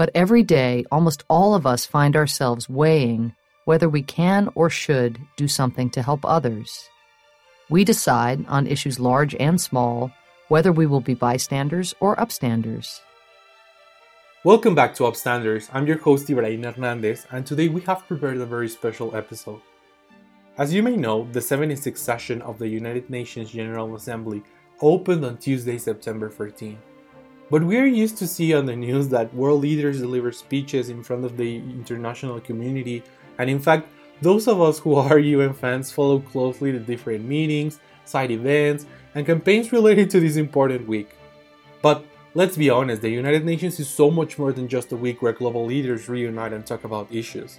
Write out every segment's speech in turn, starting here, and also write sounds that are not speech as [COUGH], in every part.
But every day, almost all of us find ourselves weighing whether we can or should do something to help others. We decide on issues large and small whether we will be bystanders or upstanders. Welcome back to Upstanders. I'm your host Ibrahim Hernandez, and today we have prepared a very special episode. As you may know, the 76th session of the United Nations General Assembly opened on Tuesday, September 14. But we are used to see on the news that world leaders deliver speeches in front of the international community, and in fact, those of us who are [LAUGHS] UN fans follow closely the different meetings, side events, and campaigns related to this important week. But Let's be honest, the United Nations is so much more than just a week where global leaders reunite and talk about issues.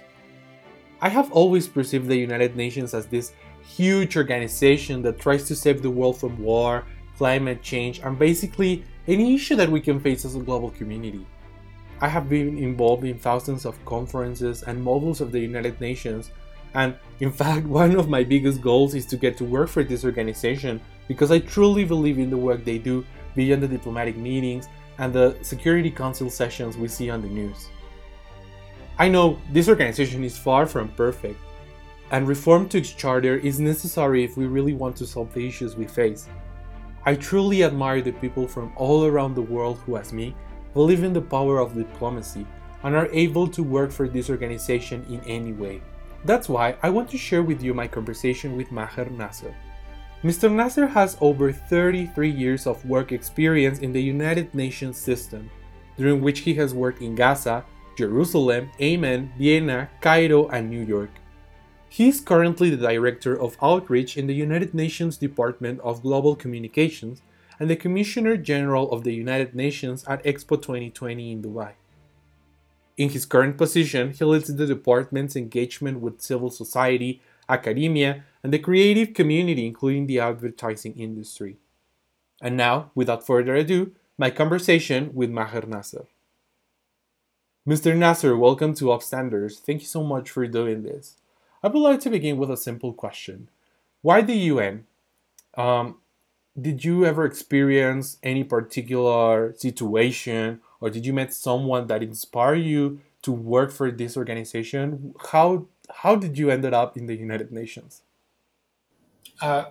I have always perceived the United Nations as this huge organization that tries to save the world from war, climate change, and basically any issue that we can face as a global community. I have been involved in thousands of conferences and modules of the United Nations, and in fact, [LAUGHS] one of my biggest goals is to get to work for this organization because I truly believe in the work they do beyond the diplomatic meetings and the Security Council sessions we see on the news. I know this organization is far from perfect, and reform to its charter is necessary if we really want to solve the issues we face. I truly admire the people from all around the world who, as me, believe in the power of diplomacy and are able to work for this organization in any way. That's why I want to share with you my conversation with Maher Nasser, Mr. Nasser has over 33 years of work experience in the United Nations system, during which he has worked in Gaza, Jerusalem, Amman, Vienna, Cairo, and New York. He is currently the Director of Outreach in the United Nations Department of Global Communications and the Commissioner General of the United Nations at Expo 2020 in Dubai. In his current position, he leads the department's engagement with civil society, academia, and the creative community, including the advertising industry. And now, without further ado, my conversation with Maher Nasser. Mr. Nasser, welcome to Upstanders. Thank you so much for doing this. I would like to begin with a simple question. Why the UN? Um, did you ever experience any particular situation or did you meet someone that inspired you to work for this organization? How how did you ended up in the United Nations? Uh,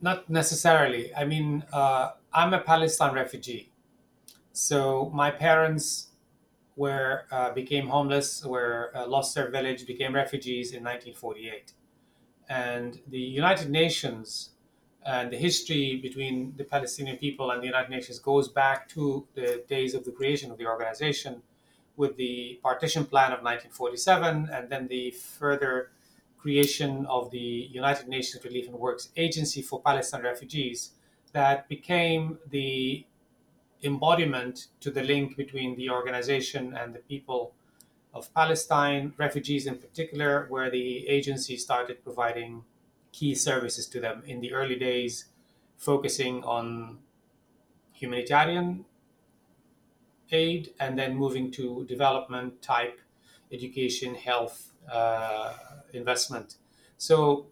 not necessarily. I mean, uh, I'm a Palestine refugee, so my parents were uh, became homeless, were uh, lost their village, became refugees in 1948, and the United Nations and the history between the Palestinian people and the United Nations goes back to the days of the creation of the organization with the partition plan of 1947 and then the further creation of the United Nations Relief and Works Agency for Palestine Refugees that became the embodiment to the link between the organization and the people of Palestine, refugees in particular, where the agency started providing key services to them in the early days, focusing on humanitarian aid and then moving to development type education, health, uh, investment. So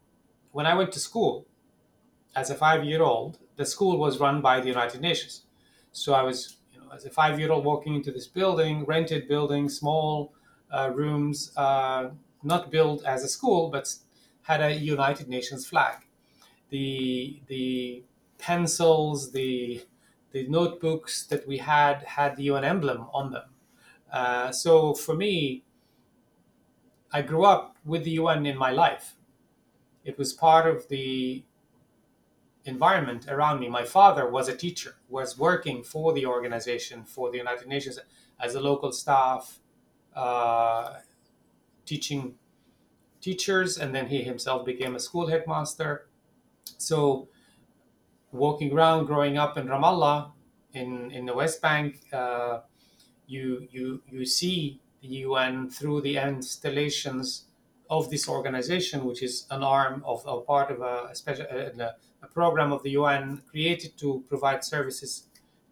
when I went to school as a five year old, the school was run by the United Nations. So I was, you know, as a five year old walking into this building, rented building, small uh, rooms, uh, not built as a school, but had a United Nations flag. The, the pencils, the the notebooks that we had had the UN emblem on them. Uh, so for me, I grew up with the UN in my life. It was part of the environment around me. My father was a teacher, was working for the organization, for the United Nations as a local staff, uh, teaching teachers, and then he himself became a school headmaster. So walking around, growing up in Ramallah, in in the West Bank, uh, you you you see the UN through the installations of this organization, which is an arm of a part of a, special a, a program of the UN created to provide services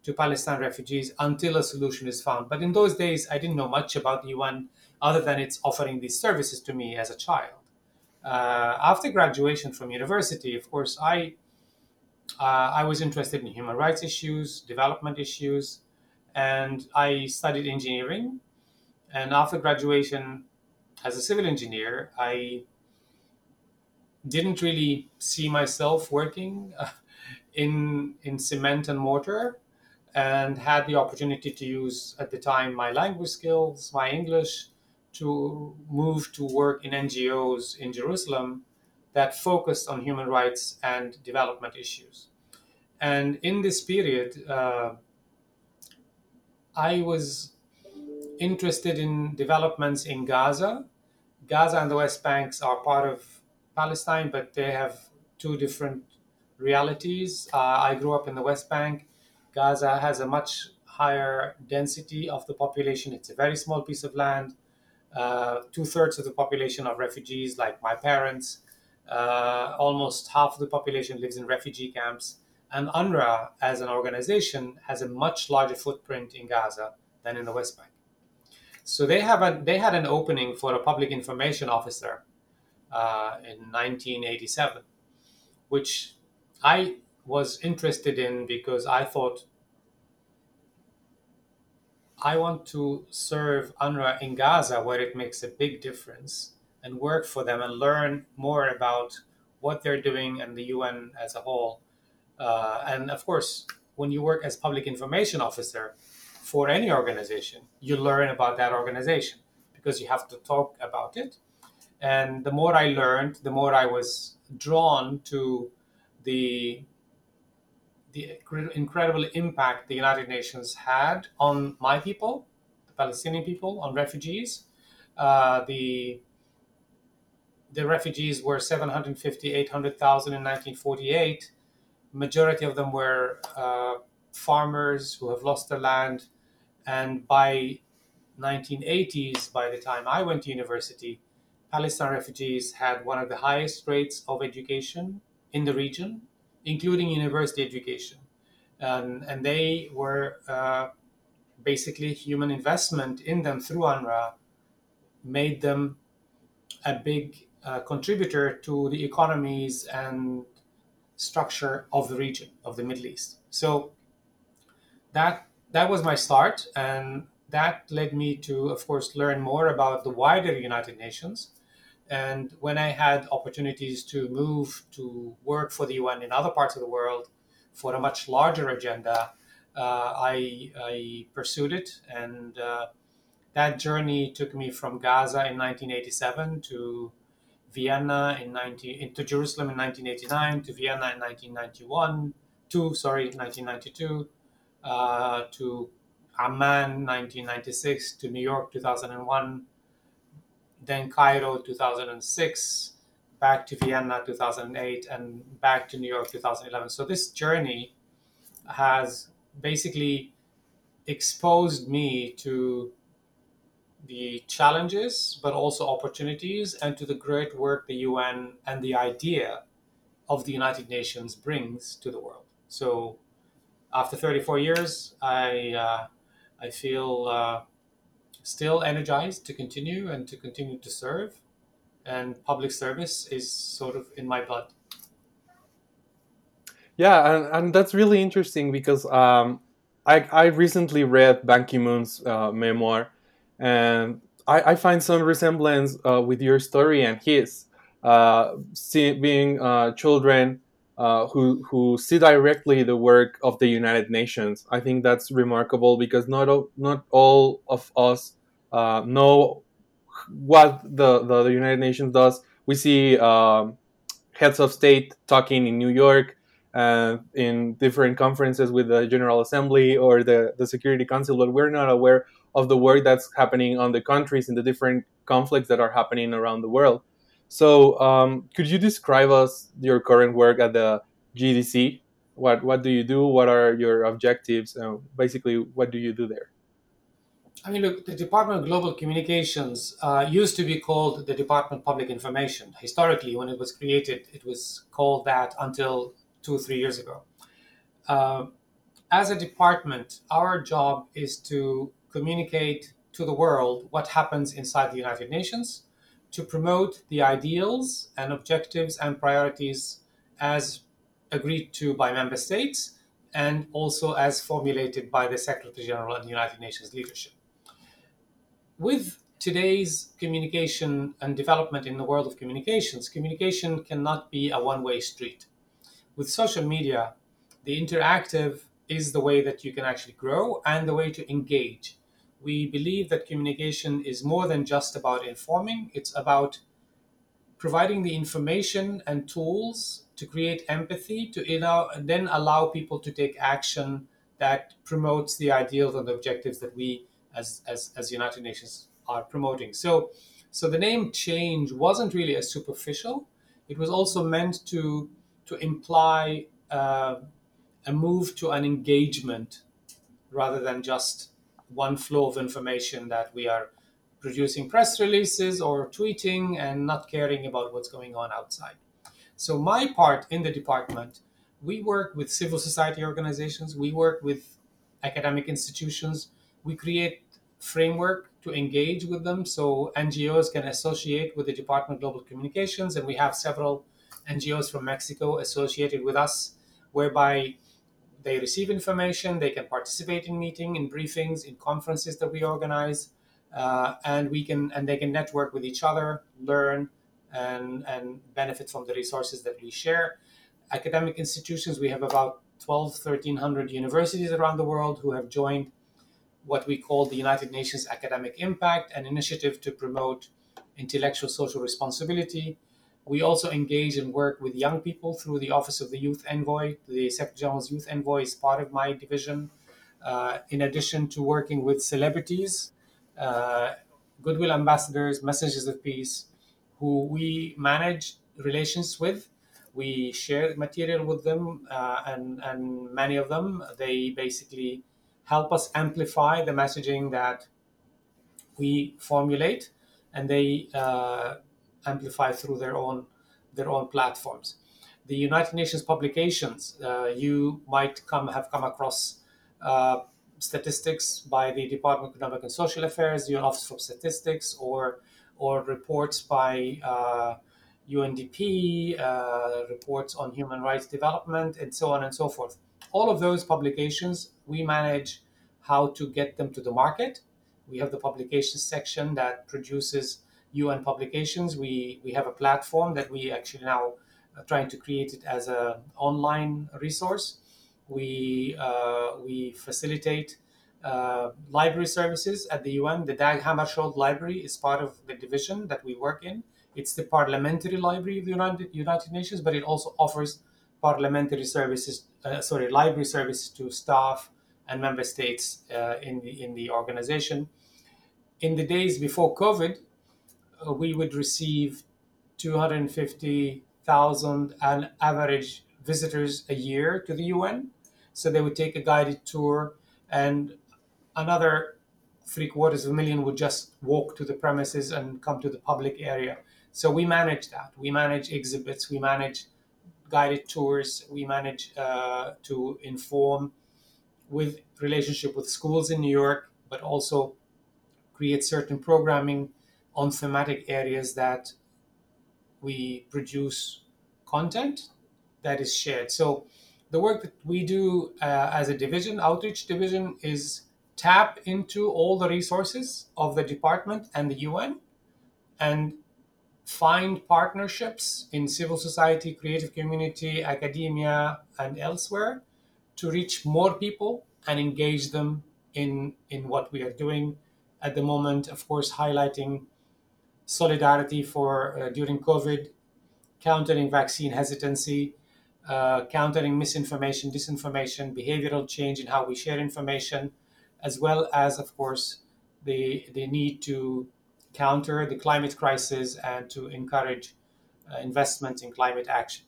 to Palestine refugees until a solution is found. But in those days, I didn't know much about the UN other than it's offering these services to me as a child. Uh, after graduation from university, of course, I uh, I was interested in human rights issues, development issues, and I studied engineering. And after graduation as a civil engineer, I didn't really see myself working uh, in in cement and mortar and had the opportunity to use at the time my language skills my english to move to work in ngos in jerusalem that focused on human rights and development issues. And in this period uh, i was interested in developments in gaza. Gaza and the west banks are part of palestine but they have two different realities. Uh, I grew up in the West Bank. Gaza has a much higher density of the population. It's a very small piece of land. Uh, Two thirds of the population are refugees, like my parents. Uh, almost half of the population lives in refugee camps. And UNRWA, as an organization, has a much larger footprint in Gaza than in the West Bank. So they have a, they had an opening for a public information officer uh, in 1987, which I was interested in because I thought I want to serve UNRWA in Gaza where it makes a big difference and work for them and learn more about what they're doing and the UN as a whole. Uh, and of course, when you work as public information officer for any organization, you learn about that organization because you have to talk about it. And the more I learned, the more I was drawn to the the incredible impact the United Nations had on my people, the Palestinian people, on refugees. Uh, the the refugees were 750, 800,000 in 1948. Majority of them were uh, farmers who have lost their land. And by 1980s, by the time I went to university, Palestine refugees had one of the highest rates of education in the region including university education. And, and they were uh, basically human investment in them through UNRWA made them a big uh, contributor to the economies and structure of the region of the Middle East. So that that was my start, and that led me to, of course, learn more about the wider United Nations and when I had opportunities to move to work for the UN in other parts of the world for a much larger agenda, uh, I, I, pursued it. And uh, that journey took me from Gaza in 1987 to Vienna in 19, to Jerusalem in 1989, to Vienna in 1991, to, sorry, 1992, uh, to Amman 1996, to New York 2001, then Cairo 2006, back to Vienna 2008, and back to New York 2011. So this journey has basically exposed me to the challenges, but also opportunities, and to the great work the UN and the idea of the United Nations brings to the world. So, after 34 years, I uh, I feel uh, still energized to continue and to continue to serve. And public service is sort of in my blood. Yeah, and, and that's really interesting because um, I, I recently read Ban Ki moon's uh, memoir, and I, I find some resemblance uh, with your story and his. Uh, see, being uh, children uh, who who see directly the work of the United Nations. I think that's remarkable because not all, not all of us uh, know what the, the, the United Nations does. We see um, heads of state talking in New York and in different conferences with the General Assembly or the, the Security Council, but we're not aware of the work that's happening on the countries in the different conflicts that are happening around the world. So, um, could you describe us your current work at the GDC? What what do you do? What are your objectives? Uh, basically, what do you do there? I mean, look, the Department of Global Communications uh, used to be called the Department of Public Information. Historically, when it was created, it was called that until two or three years ago. Uh, as a department, our job is to communicate to the world what happens inside the United Nations to promote the ideals and objectives and priorities as agreed to by member states and also as formulated by the Secretary General and the United Nations leadership. with today's communication and development in the world of communications, communication cannot be a one way street. With social media, the interactive is the way that you can actually grow and the way to engage. We believe that communication is more than just about informing, it's about providing the information and tools to create empathy to then allow people to take action that promotes the ideals and the objectives that we as, as, as United Nations are promoting. So, so the name change wasn't really as superficial. It was also meant to to imply uh, a move to an engagement rather than just one flow of information that we are producing press releases or tweeting and not caring about what's going on outside. So, my part in the department, we work with civil society organizations, we work with academic institutions, we create framework to engage with them so NGOs can associate with the Department of Global Communications, and we have several NGOs from Mexico associated with us, whereby they receive information, they can participate in meeting, in briefings, in conferences that we organize, uh, and we can and they can network with each other, learn, and and benefit from the resources that we share. Academic institutions, we have about 12, 1300 universities around the world who have joined what we call the United Nations Academic Impact, an initiative to promote intellectual social responsibility, we also engage and work with young people through the Office of the Youth Envoy. The Secretary General's Youth Envoy is part of my division. Uh, in addition to working with celebrities, uh, goodwill ambassadors, messengers of peace, who we manage relations with. We share material with them, uh, and, and many of them, they basically help us amplify the messaging that we formulate, and they uh, amplify through their own their own platforms. The United Nations publications, uh, you might come have come across uh, statistics by the Department of Economic and Social Affairs, the Office for Statistics, or or reports by uh, UNDP, uh, reports on human rights development, and so on and so forth. All of those publications, we manage how to get them to the market. We have the publications section that produces UN publications. We we have a platform that we actually now are trying to create it as an online resource. We uh, we facilitate uh, library services at the UN. The Dag Hammarskjöld Library is part of the division that we work in. It's the parliamentary library of the United, United Nations, but it also offers parliamentary services, uh, sorry, library services to staff and member states uh, in the in the organization. In the days before COVID, uh, we would receive 250,000 an average visitors a year to the UN. So they would take a guided tour, and another three quarters of a million would just walk to the premises and come to the public area. So we manage that. We manage exhibits. We manage guided tours. We manage uh, to inform with relationship with schools in New York, but also create certain programming on thematic areas that we produce content that is shared. So the work that we do uh, as a division, outreach division, is tap into all the resources of the department and the UN and find partnerships in civil society, creative community, academia, and elsewhere to reach more people and engage them in, in what we are doing at the moment, of course, highlighting solidarity for uh, during COVID, countering vaccine hesitancy, uh, countering misinformation, disinformation, behavioral change in how we share information, as well as, of course, the the need to counter the climate crisis and to encourage uh, investment in climate action.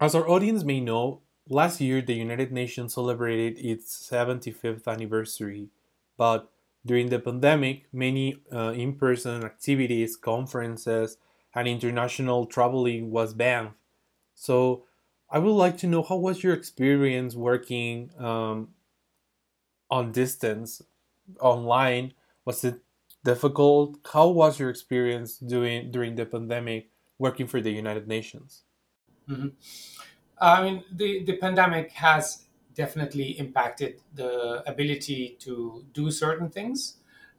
As our audience may know, last year the United Nations celebrated its 75th anniversary, but during the pandemic, many uh, in person activities, conferences, and international traveling was banned. So, I would like to know how was your experience working um, on distance, online? Was it difficult? How was your experience doing during the pandemic working for the United Nations? Mm-hmm. I mean, the, the pandemic has definitely impacted the ability to do certain things.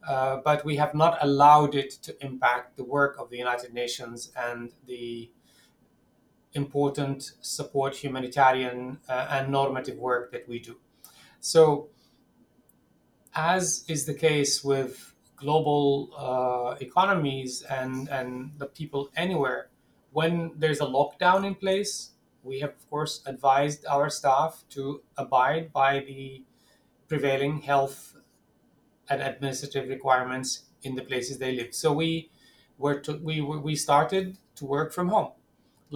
uh, but we have not allowed it to impact the work of the United Nations and the important support humanitarian uh, and normative work that we do. So, as is the case with global uh, economies and, and the people anywhere, when there's a lockdown in place, we have, of course, advised our staff to abide by the prevailing health and administrative requirements in the places they live. So we were to, we we started to work from home,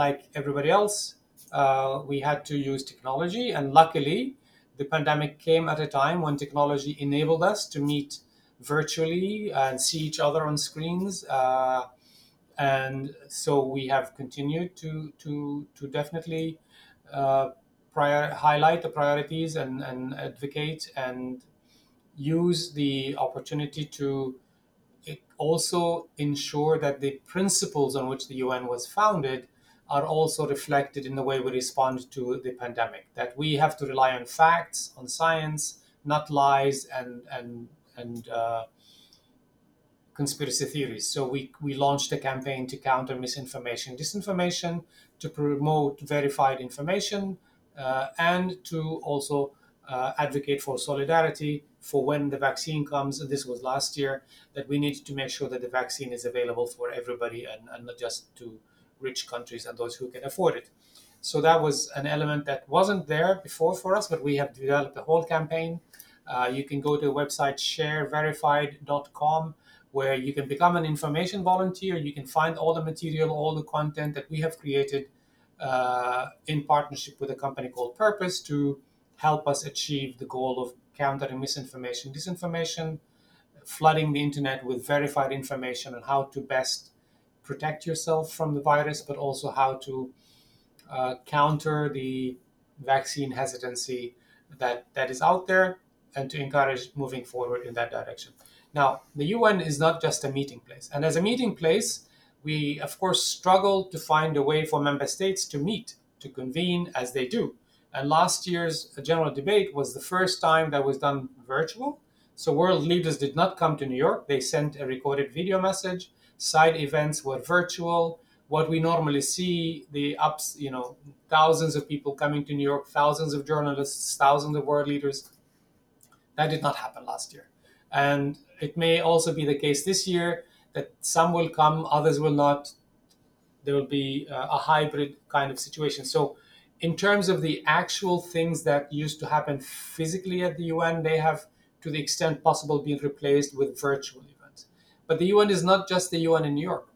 like everybody else. Uh, we had to use technology, and luckily, the pandemic came at a time when technology enabled us to meet virtually and see each other on screens. Uh, and so we have continued to to to definitely uh, prior, highlight the priorities and, and advocate and use the opportunity to also ensure that the principles on which the UN was founded are also reflected in the way we respond to the pandemic. That we have to rely on facts, on science, not lies and and and uh, conspiracy theories. So we we launched a campaign to counter misinformation, disinformation, to promote verified information, uh, and to also uh, advocate for solidarity for when the vaccine comes. And this was last year that we need to make sure that the vaccine is available for everybody and, and not just to rich countries and those who can afford it. So that was an element that wasn't there before for us, but we have developed a whole campaign. Uh, you can go to the website shareverified.com where you can become an information volunteer. You can find all the material, all the content that we have created uh, in partnership with a company called Purpose to help us achieve the goal of countering misinformation, disinformation, flooding the internet with verified information on how to best protect yourself from the virus, but also how to uh, counter the vaccine hesitancy that, that is out there and to encourage moving forward in that direction. Now, the UN is not just a meeting place. And as a meeting place, we, of course, struggle to find a way for member states to meet, to convene as they do. And last year's general debate was the first time that was done virtual. So world leaders did not come to New York. They sent a recorded video message. Side events were virtual. What we normally see, the ups, you know, thousands of people coming to New York, thousands of journalists, thousands of world leaders, that did not happen last year. And it may also be the case this year that some will come, others will not. There will be uh, a hybrid kind of situation. So, in terms of the actual things that used to happen physically at the UN, they have, to the extent possible, been replaced with virtual events. But the UN is not just the UN in New York.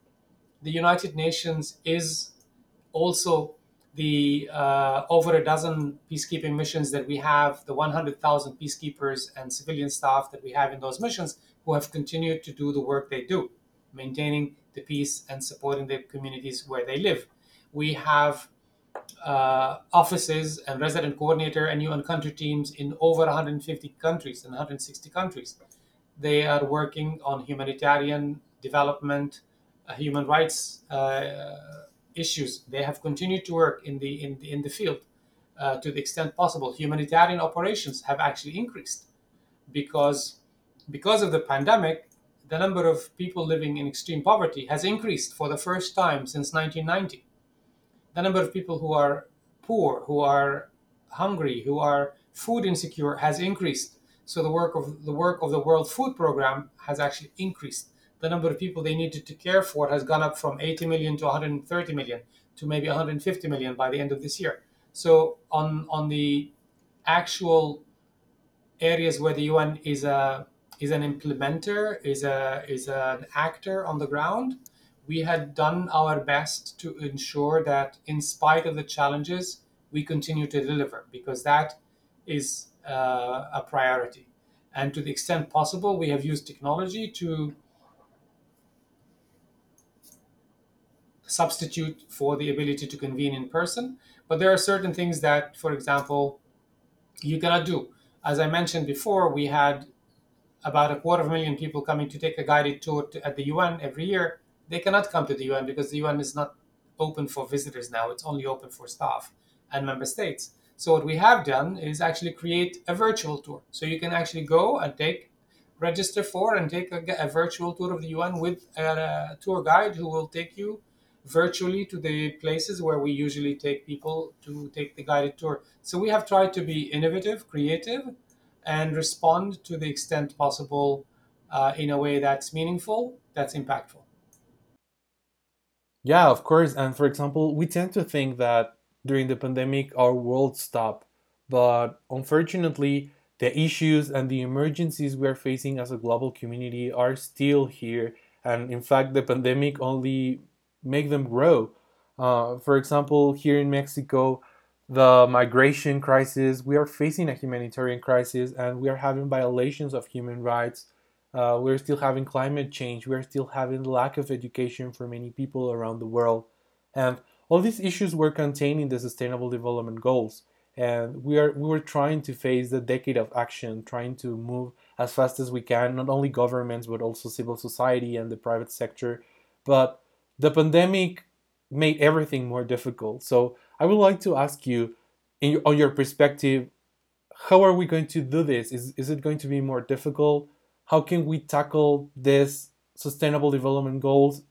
The United Nations is also the uh, over a dozen peacekeeping missions that we have, the 100,000 peacekeepers and civilian staff that we have in those missions who have continued to do the work they do, maintaining the peace and supporting the communities where they live. We have uh, offices and resident coordinator and UN country teams in over 150 countries and 160 countries. They are working on humanitarian development, uh, human rights uh, issues. They have continued to work in the in the, in the field uh, to the extent possible. Humanitarian operations have actually increased because because of the pandemic. The number of people living in extreme poverty has increased for the first time since 1990. The number of people who are poor, who are hungry, who are food insecure has increased. So the work of the work of the World Food Program has actually increased the number of people they needed to care for has gone up from 80 million to 130 million to maybe 150 million by the end of this year. So on on the actual areas where the UN is a is an implementer, is a is an actor on the ground, we had done our best to ensure that in spite of the challenges, we continue to deliver because that is uh, a priority. And to the extent possible, we have used technology to substitute for the ability to convene in person. But there are certain things that, for example, you cannot do. As I mentioned before, we had about a quarter of a million people coming to take a guided tour to, at the UN every year. They cannot come to the UN because the UN is not open for visitors now. It's only open for staff and member states. So what we have done is actually create a virtual tour. So you can actually go and take register for and take a, a virtual tour of the UN with a, a tour guide who will take you virtually to the places where we usually take people to take the guided tour. So we have tried to be innovative, creative, and respond to the extent possible uh, in a way that's meaningful, that's impactful. Yeah, of course. And for example, we tend to think that during the pandemic our world stopped, but unfortunately, the issues and the emergencies we are facing as a global community are still here. And in fact, the pandemic only make them grow. Uh, for example, here in Mexico, the migration crisis, we are facing a humanitarian crisis and we are having violations of human rights. Uh, we're still having climate change. We're still having lack of education for many people around the world. And all these issues were contained in the Sustainable Development Goals. And we are we were trying to face the decade of action, trying to move as fast as we can, not only governments but also civil society and the private sector. But the pandemic made everything more difficult. So I would like to ask you, in, on your perspective, how are we going to do this? Is, is it going to be more difficult? How can we tackle this sustainable development goals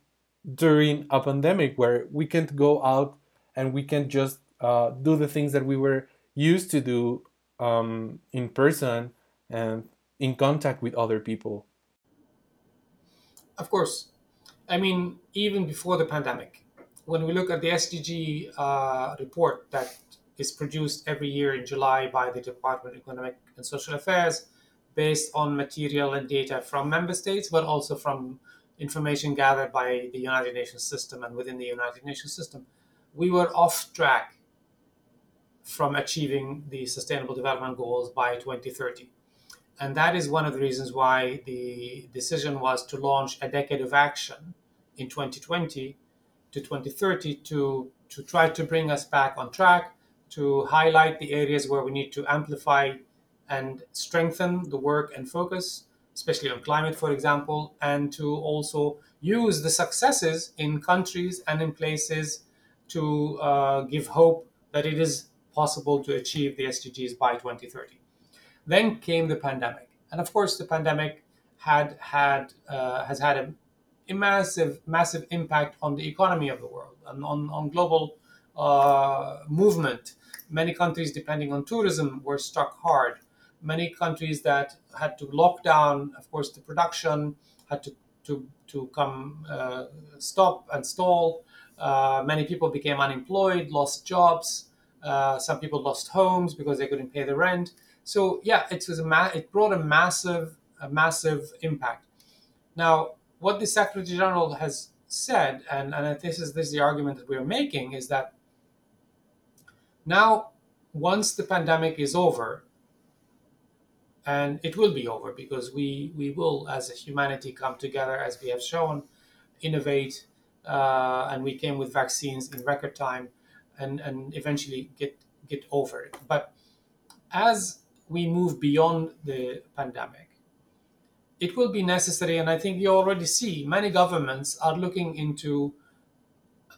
during a pandemic where we can't go out and we can't just uh, do the things that we were used to do um, in person and in contact with other people? Of course, I mean, even before the pandemic, when we look at the SDG uh, report that is produced every year in July by the Department of Economic and Social Affairs, based on material and data from member states, but also from information gathered by the United Nations system and within the United Nations system, we were off track from achieving the Sustainable Development Goals by 2030. And that is one of the reasons why the decision was to launch a decade of action in 2020 to 2030 to, to try to bring us back on track, to highlight the areas where we need to amplify and strengthen the work and focus, especially on climate, for example, and to also use the successes in countries and in places to uh, give hope that it is possible to achieve the SDGs by 2030. Then came the pandemic, and of course, the pandemic had had uh, has had a, a, massive massive impact on the economy of the world and on on global uh, movement. Many countries, depending on tourism, were struck hard. Many countries that had to lock down, of course, the production had to to to come uh, stop and stall. Uh, many people became unemployed, lost jobs. Uh, some people lost homes because they couldn't pay the rent. So yeah, it was a ma- it brought a massive a massive impact. Now, what the Secretary General has said, and, and this is this is the argument that we are making, is that now once the pandemic is over, and it will be over because we we will as a humanity come together as we have shown, innovate, uh, and we came with vaccines in record time, and and eventually get get over it. But as we move beyond the pandemic, it will be necessary, and I think you already see many governments are looking into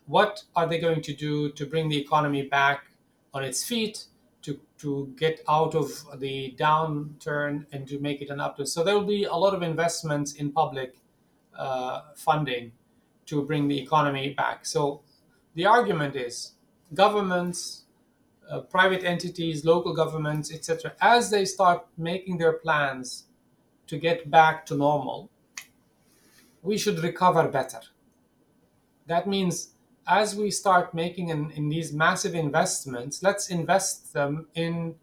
what are they going to do to bring the economy back on its feet, to, to get out of the downturn and to make it an upturn. So there will be a lot of investments in public uh, funding to bring the economy back. So the argument is governments uh, private entities, local governments, etc., as they start making their plans to get back to normal, we should recover better. That means as we start making in, in these massive investments, let's invest them in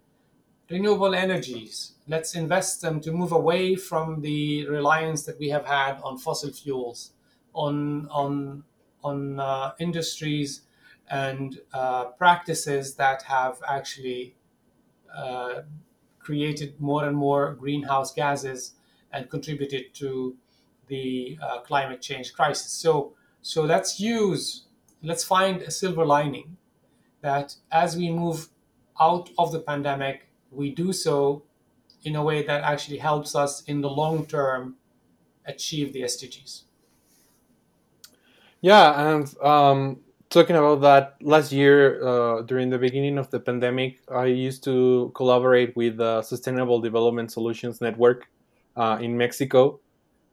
renewable energies. Let's invest them to move away from the reliance that we have had on fossil fuels, on on on uh, industries and uh, practices that have actually uh, created more and more greenhouse gases and contributed to the uh, climate change crisis. So, so let's use, let's find a silver lining that as we move out of the pandemic, we do so in a way that actually helps us in the long term achieve the SDGs. Yeah, and um, talking about that last year uh, during the beginning of the pandemic i used to collaborate with the sustainable development solutions network uh, in Mexico.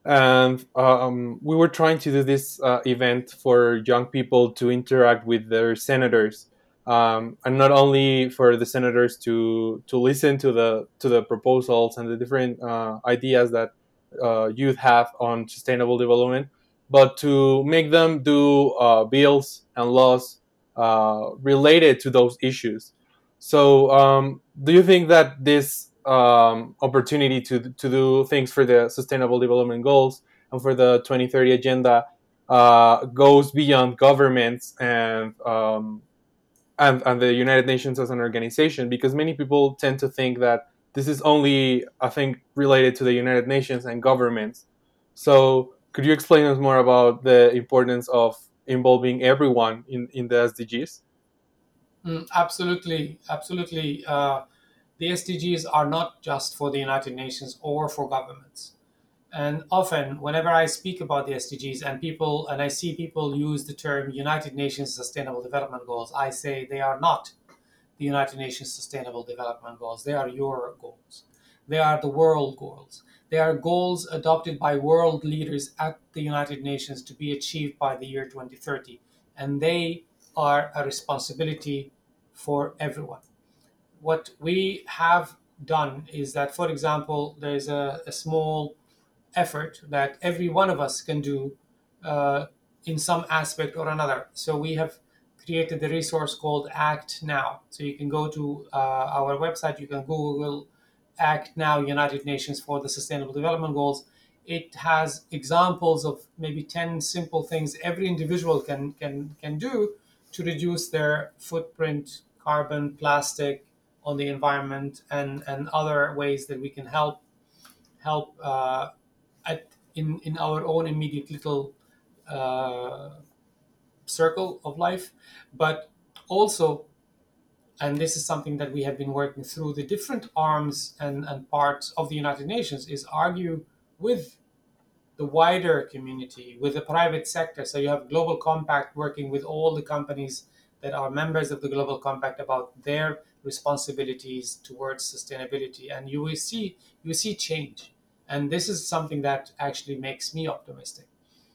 And um, we were trying to do this uh, event for young people to interact with their senators, um, and not only for the senators to to listen to the to the proposals and the different uh, ideas that uh, youth have on sustainable development, but to make them do uh, bills and laws uh, related to those issues. So, um, do you think that this um, opportunity to to do things for the Sustainable Development Goals and for the 2030 Agenda uh, goes beyond governments and um, and and the United Nations as an organization? Because many people tend to think that this is only I think, related to the United Nations and governments. So, could you explain us more about the importance of involving everyone in, in the SDGs? Mm, absolutely, absolutely. Uh, the SDGs are not just for the United Nations or for governments. And often, whenever I speak about the SDGs and people, and I see people use the term United Nations Sustainable Development Goals, I say they are not the United Nations Sustainable Development Goals. They are your goals. They are the world goals. They are goals adopted by world leaders at the United Nations to be achieved by the year 2030. And they are a responsibility for everyone. What we have done is that, for example, there's a, a small effort that every one of us can do uh, in some aspect or another. So we have created the resource called Act Now. So you can go to uh, our website, you can Google Act Now United Nations for the Sustainable Development Goals, it has examples of maybe 10 simple things every individual can, can, can do to reduce their footprint, carbon, plastic on the environment, and, and other ways that we can help help uh, at, in, in our own immediate little uh, circle of life, but also and this is something that we have been working through the different arms and, and parts of the United Nations is argue with the wider community, with the private sector. So you have Global Compact working with all the companies that are members of the Global Compact about their responsibilities towards sustainability, and you will see you see change. And this is something that actually makes me optimistic.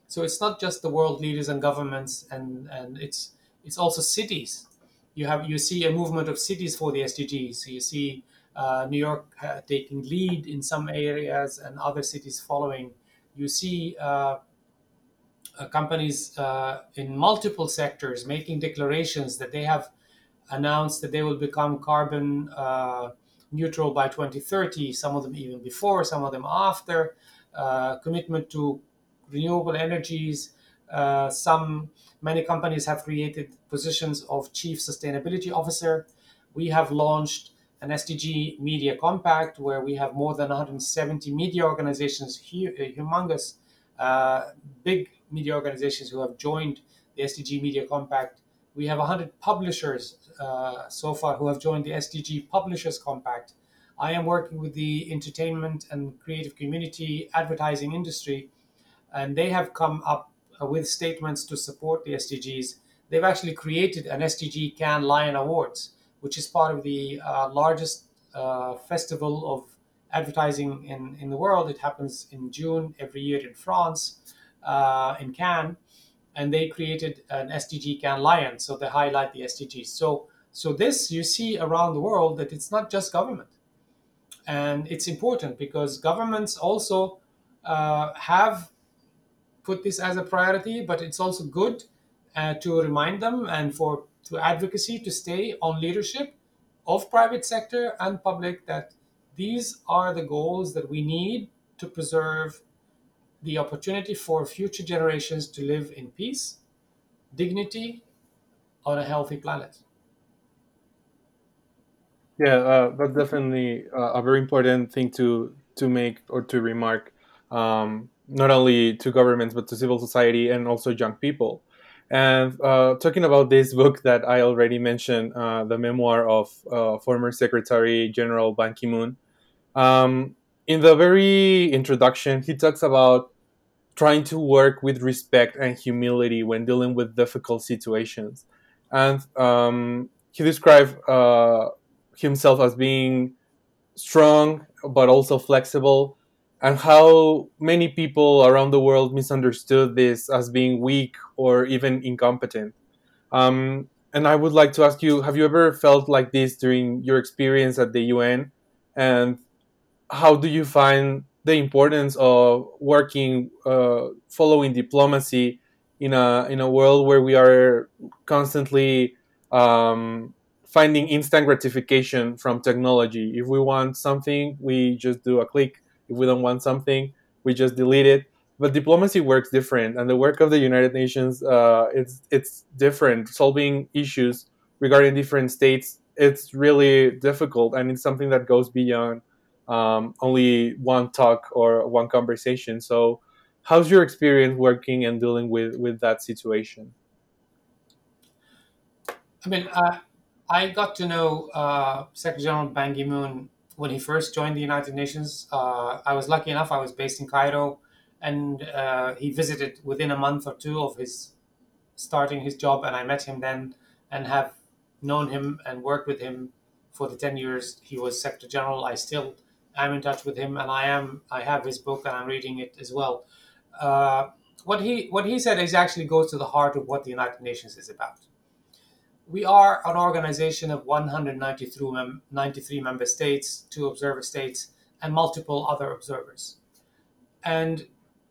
So it's not just the world leaders and governments, and and it's it's also cities you have you see a movement of cities for the SDGs. So you see uh, New York uh, taking lead in some areas and other cities following. You see uh, uh companies uh, in multiple sectors making declarations that they have announced that they will become carbon uh, neutral by 2030. Some of them even before, some of them after. commitment to renewable energies. some Many companies have created positions of chief sustainability officer. We have launched an SDG media compact where we have more than 170 media organizations, uh, humongous, uh, big media organizations who have joined the SDG media compact. We have 100 publishers uh, so far who have joined the SDG Publishers Compact. I am working with the entertainment and creative community advertising industry, and they have come up with statements to support the SDGs, they've actually created an SDG Cannes Lion Awards, which is part of the uh, largest uh, festival of advertising in, in the world. It happens in June every year in France, uh, in Cannes, and they created an SDG Cannes Lion, so they highlight the SDGs. So, so this you see around the world that it's not just government, and it's important because governments also uh, have put this as a priority, but it's also good uh, to remind them and for to advocacy to stay on leadership of private sector and public that these are the goals that we need to preserve the opportunity for future generations to live in peace, dignity on a healthy planet. Yeah, uh, that's definitely uh, a very important thing to to make or to remark. Um, not only to governments but to civil society and also young people. And uh, talking about this book that I already mentioned, uh, the memoir of uh, former Secretary General Ban Ki moon, um, in the very introduction, he talks about trying to work with respect and humility when dealing with difficult situations. And um, he described uh, himself as being strong but also flexible and how many people around the world misunderstood this as being weak or even incompetent. Um, and I would like to ask you: Have you ever felt like this during your experience at the UN? And how do you find the importance of working, uh, following diplomacy in a in a world where we are constantly um, finding instant gratification from technology? If we want something, we just do a click. If we don't want something, we just delete it. But diplomacy works different and the work of the united nations uh, it's it's different. Solving issues regarding different states it's really difficult and it's something that goes beyond um, only one talk or one conversation. So how's your experience working and dealing with with that situation? I mean, uh, I got to know uh, Secretary General Ban Ki moon when he first joined the United Nations. Uh, I was lucky enough, I was based in Cairo, and uh, he visited within a month or two of his starting his job, and I met him then and have known him and worked with him for the 10 years he was Secretary General. I still am in touch with him, and I am I have his book and I'm reading it as well. Uh, what he what he said is actually goes to the heart of what the United Nations is about we are an organization of 193 mem- 93 member states, two observer states, and multiple other observers. And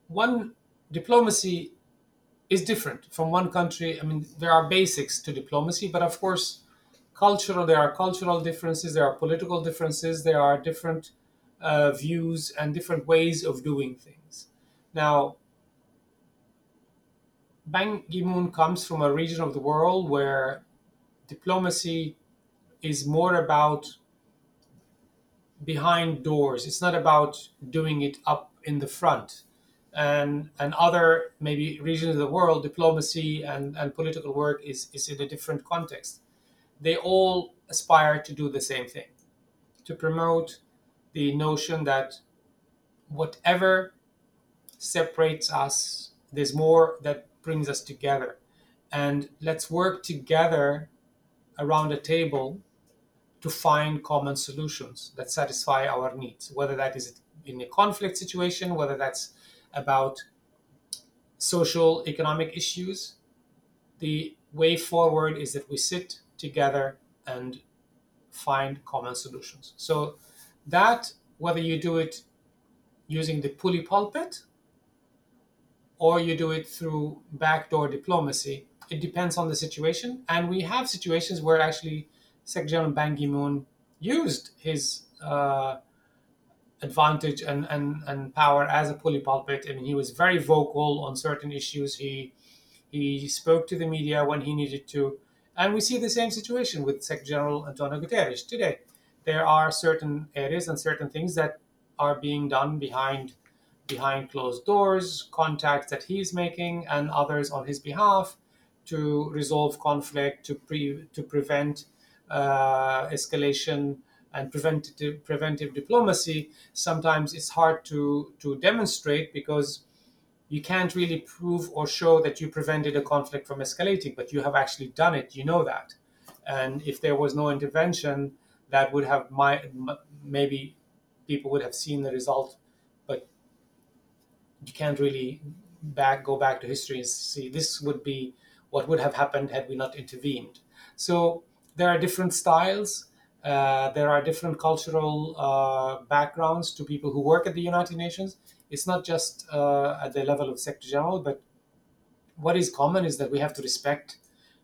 one diplomacy is different from one country. I mean, there are basics to diplomacy, but of course, cultural there are cultural differences, there are political differences, there are different uh, views and different ways of doing things. Now, Ban Ki moon comes from a region of the world where diplomacy is more about behind doors. It's not about doing it up in the front. And, and other maybe regions of the world, diplomacy and, and political work is, is in a different context. They all aspire to do the same thing to promote the notion that whatever separates us, there's more that brings us together. And let's work together around a table to find common solutions that satisfy our needs, whether that is in a conflict situation, whether that's about social, economic issues. The way forward is that we sit together and find common solutions. So, that, whether you do it using the bully pulpit or you do it through backdoor diplomacy, it depends on the situation. And we have situations where actually Secretary General Ban Ki moon used his uh, advantage and, and, and power as a bully pulpit. I mean, he was very vocal on certain issues. He he spoke to the media when he needed to, and we see the same situation with Secretary General Antonio Guterres today. There are certain areas and certain things that are being done behind behind closed doors, contacts that he's making, and others on his behalf to resolve conflict, to pre, to prevent uh, escalation and preventive preventive diplomacy. Sometimes it's hard to to demonstrate because you can't really prove or show that you prevented a conflict from escalating, but you have actually done it. You know that, and if there was no intervention, that would have my maybe people would have seen the result, but you can't really back go back to history and see this would be what would have happened had we not intervened. So there are different styles. Uh, there are different cultural uh, backgrounds to people who work at the United Nations. It's not just uh, at the level of Secretary General, but what is common is that we have to respect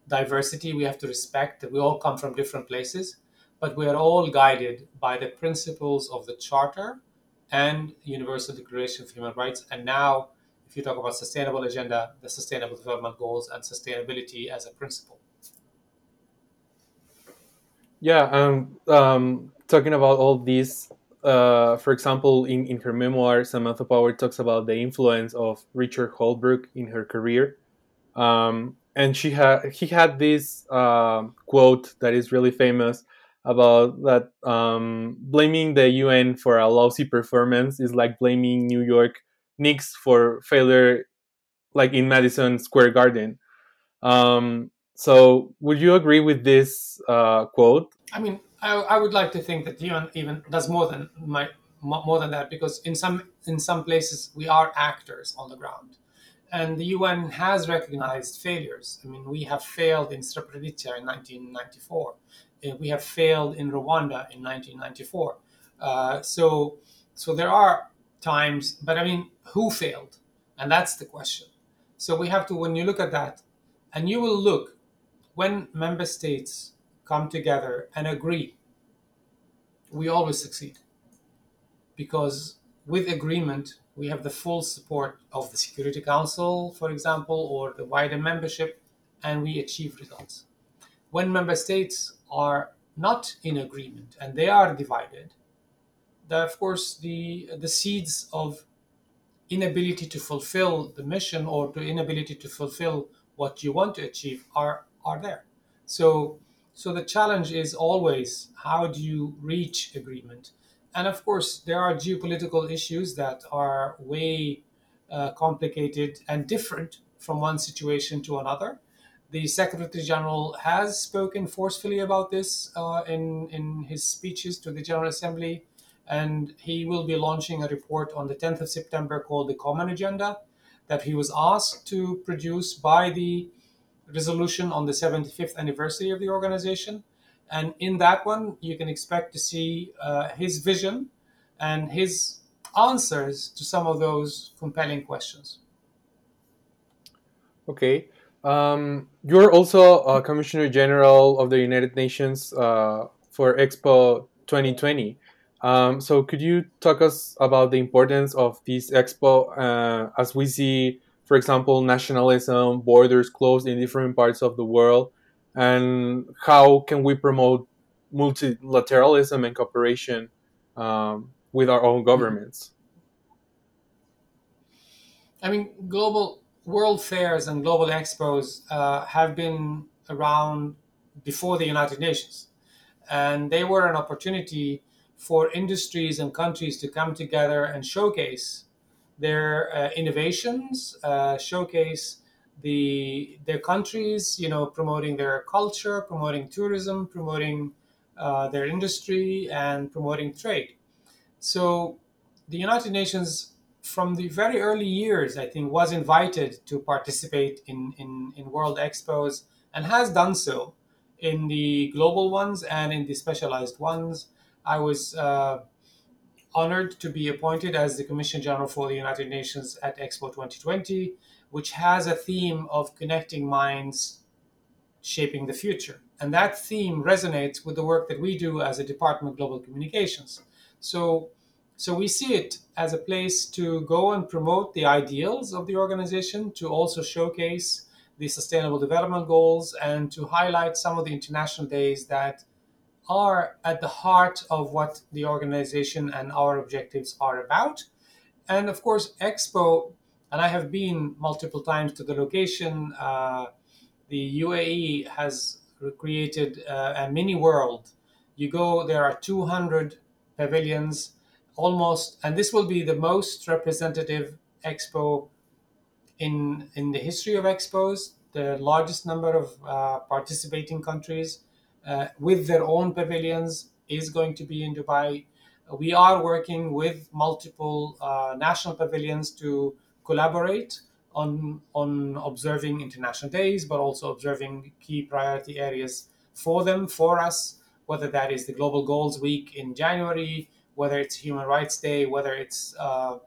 diversity. We have to respect that we all come from different places, but we are all guided by the principles of the Charter and Universal Declaration of Human Rights. And now if you talk about sustainable agenda, the sustainable development goals and sustainability as a principle. Yeah, um, um, talking about all these, uh, for example, in, in her memoir, Samantha Power talks about the influence of Richard Holbrooke in her career. Um, and she had he had this uh, quote that is really famous about that um, blaming the UN for a lousy performance is like blaming New York Knicks for failure, like in Madison Square Garden. Um, so, would you agree with this uh, quote? I mean, I, I, would like to think that the UN even does more than my more than that because in some in some places we are actors on the ground. And the UN has recognized failures. I mean, we have failed in Srebrenica in 1994. Uh, we have failed in Rwanda in 1994. Uh, so, so there are times, but I mean, who failed? And that's the question. So we have to, when you look at that, and you will look when member states come together and agree, we always succeed. Because with agreement, we have the full support of the Security Council, for example, or the wider membership, and we achieve results. When member states are not in agreement and they are divided, of course the the seeds of inability to fulfill the mission or the inability to fulfill what you want to achieve are are there. So so the challenge is always how do you reach agreement? And of course, there are geopolitical issues that are way uh, complicated and different from one situation to another. The Secretary General has spoken forcefully about this uh, in, in his speeches to the General Assembly, and he will be launching a report on the 10th of September called the Common Agenda that he was asked to produce by the resolution on the 75th anniversary of the organization. And in that one, you can expect to see uh, his vision and his answers to some of those compelling questions. Okay. Um, you're also a Commissioner General of the United Nations uh, for Expo 2020. Um, so, could you talk us about the importance of this expo uh, as we see, for example, nationalism, borders closed in different parts of the world, and how can we promote multilateralism and cooperation um, with our own governments? I mean, global world fairs and global expos uh, have been around before the United Nations, and they were an opportunity for industries and countries to come together and showcase their uh, innovations, uh, showcase the their countries, you know, promoting their culture, promoting tourism, promoting uh, their industry, and promoting trade. So, the United Nations, from the very early years, I think, was invited to participate in in, in world expos and has done so in the global ones and in the specialized ones. I was uh, honored to be appointed as the Commission General for the United Nations at Expo 2020 which has a theme of connecting minds shaping the future. And that theme resonates with the work that we do as a Department of Global Communications. So, so we see it as a place to go and promote the ideals of the organization, to also showcase the Sustainable Development Goals, and to highlight some of the international days that are at the heart of what the organization and our objectives are about. And of course, Expo and I have been multiple times to the location. Uh, the UAE has created uh, a mini world. You go, there are 200 pavilions, almost, and this will be the most representative expo in in the history of expos. The largest number of uh, participating countries with their own pavilions is going to be in Dubai. We are working with multiple uh, national pavilions to collaborate on on observing international days, but also observing key priority areas for them, for us, whether that is the Global Goals Week in January, whether it's Human Rights Day, whether it's uh,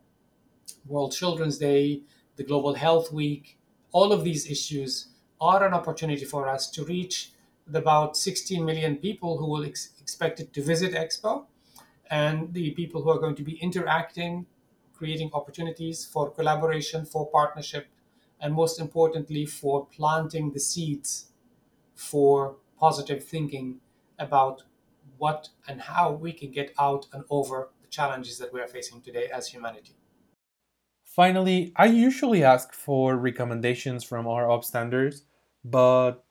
World Children's Day, the Global Health Week. All of these issues are an opportunity for us to reach about 16 million people who will ex- expected to visit Expo and the people who are going to be interacting creating opportunities for collaboration, for partnership, and most importantly, for planting the seeds for positive thinking about what and how we can get out and over the challenges that we are facing today as humanity. Finally, I usually ask for recommendations from our upstanders, but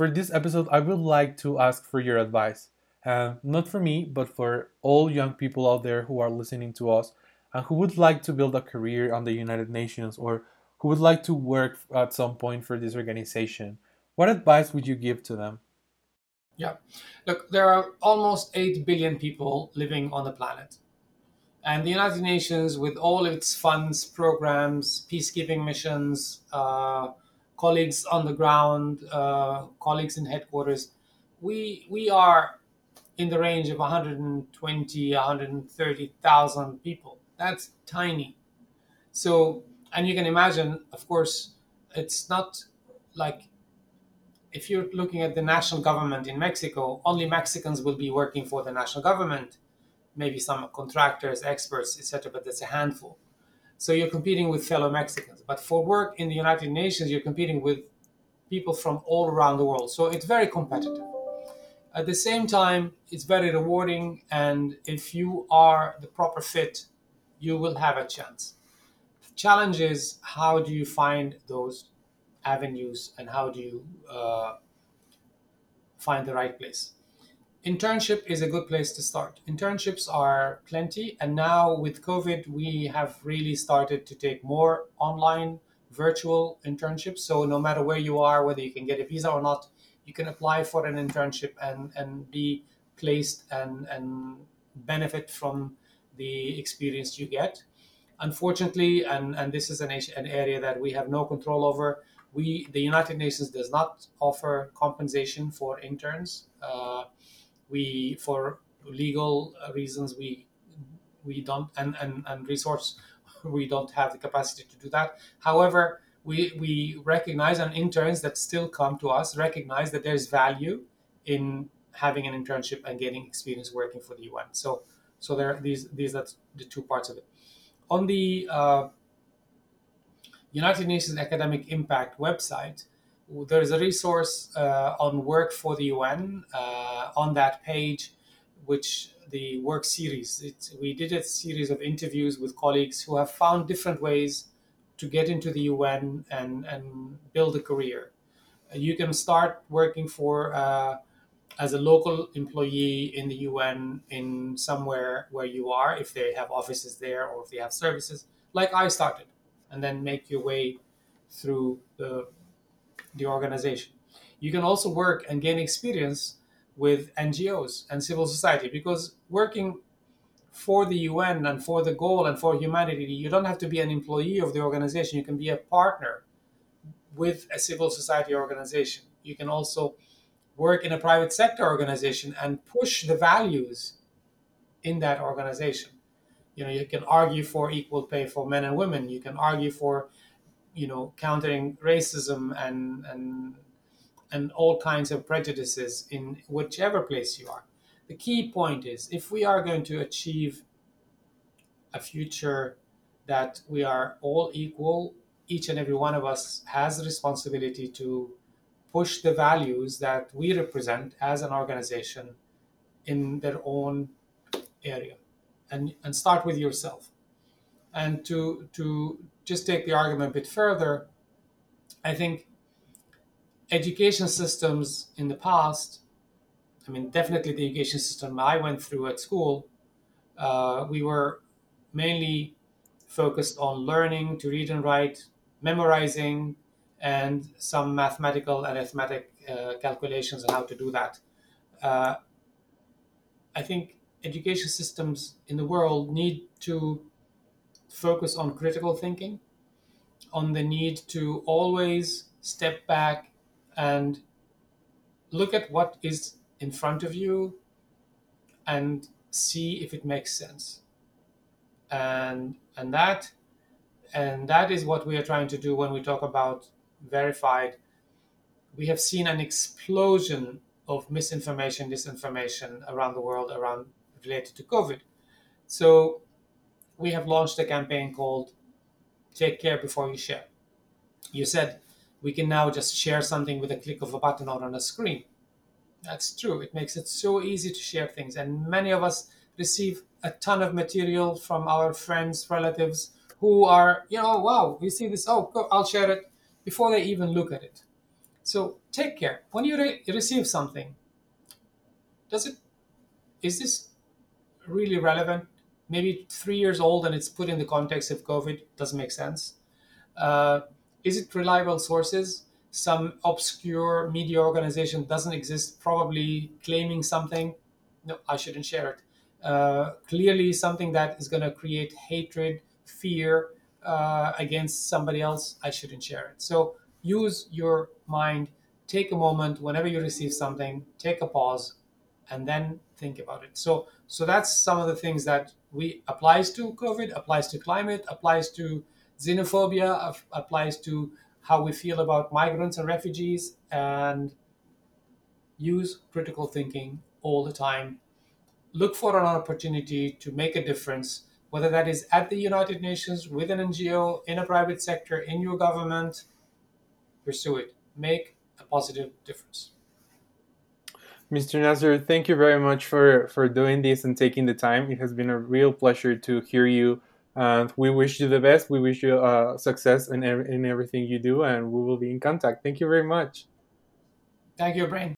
for this episode, I would like to ask for your advice. And not for me, but for all young people out there who are listening to us and who would like to build a career on the United Nations or who would like to work at some point for this organization, what advice would you give to them? Yeah. Look, there are almost 8 billion people living on the planet. And the United Nations, with all its funds, programs, peacekeeping missions, uh, colleagues on the ground, uh, colleagues in headquarters, we we are in the range of 120, 130,000 people. That's tiny. So, and you can imagine, of course, it's not like if you're looking at the national government in Mexico, only Mexicans will be working for the national government, maybe some contractors, experts, etc., but that's a handful. So you're competing with fellow Mexicans. But for work in the United Nations, you're competing with people from all around the world. So it's very competitive. At the same time, it's very rewarding, and if you are the proper fit, you will have a chance. The challenge is how do you find those avenues and how do you uh, find the right place? Internship is a good place to start. Internships are plenty, and now with COVID, we have really started to take more online virtual internships. So no matter where you are, whether you can get a visa or not, you can apply for an internship and, and be placed and, and benefit from the experience you get. Unfortunately, and, and this is an, an area that we have no control over, we the United Nations does not offer compensation for interns. Uh, we for legal reasons we we don't and, and, and resource [LAUGHS] we don't have the capacity to do that. However, we, we recognize and interns that still come to us recognize that there's value in having an internship and getting experience working for the UN. So so there these these are the two parts of it. On the uh, United Nations Academic Impact website, there is a resource uh, on work for the UN uh, on that page, which the work series. It, we did a series of interviews with colleagues who have found different ways to get into the UN and, and build a career. You can start working for uh, as a local employee in the UN in somewhere where you are, if they have offices there or if they have services, like I started, and then make your way through the the organization. You can also work and gain experience with NGOs and civil society because working for the UN and for the goal and for humanity, you don't have to be an employee of the organization. You can be a partner with a civil society organization. You can also work in a private sector organization and push the values in that organization. You know, you can argue for equal pay for men and women. You can argue for, you know, countering racism and and and all kinds of prejudices in whichever place you are the key point is if we are going to achieve a future that we are all equal, each and every one of us has responsibility to push the values that we represent as an organization in their own area and, and start with yourself. And to, to just take the argument a bit further, I think education systems in the past I mean, definitely the education system I went through at school, uh, we were mainly focused on learning to read and write, memorizing, and some mathematical and arithmetic uh, calculations on how to do that. Uh, I think education systems in the world need to focus on critical thinking, on the need to always step back and look at what is in front of you and see if it makes sense. And and that and that is what we are trying to do when we talk about verified. We have seen an explosion of misinformation disinformation around the world around related to covid. So we have launched a campaign called take care before you share you said we can now just share something with a click of a button or on a screen that's true. It makes it so easy to share things. And many of us receive a ton of material from our friends, relatives who are, you know, wow, you see this, oh, go, I'll share it before they even look at it. So take care. When you re- receive something, does it, is this really relevant? Maybe three years old and it's put in the context of COVID, doesn't make sense. Uh, is it reliable sources? some obscure media organization doesn't exist, probably claiming something. No, I shouldn't share it. uh, clearly something that is going to create hatred, fear uh, against somebody else, I shouldn't share it. So use your mind. Take a moment whenever you receive something. Take a pause, and then think about it. So so that's some of the things that we applies to COVID, applies to climate, applies to xenophobia, applies to how we feel about migrants and refugees, and use critical thinking all the time. Look for an opportunity to make a difference, whether that is at the United Nations, with an NGO, in a private sector, in your government. Pursue it. Make a positive difference. Mr. Nasser, thank you very much for, for doing this and taking the time. It has been a real pleasure to hear you. And we wish you the best. We wish you uh, success in, in everything you do, and we will be in contact. Thank you very much. Thank you, Brain.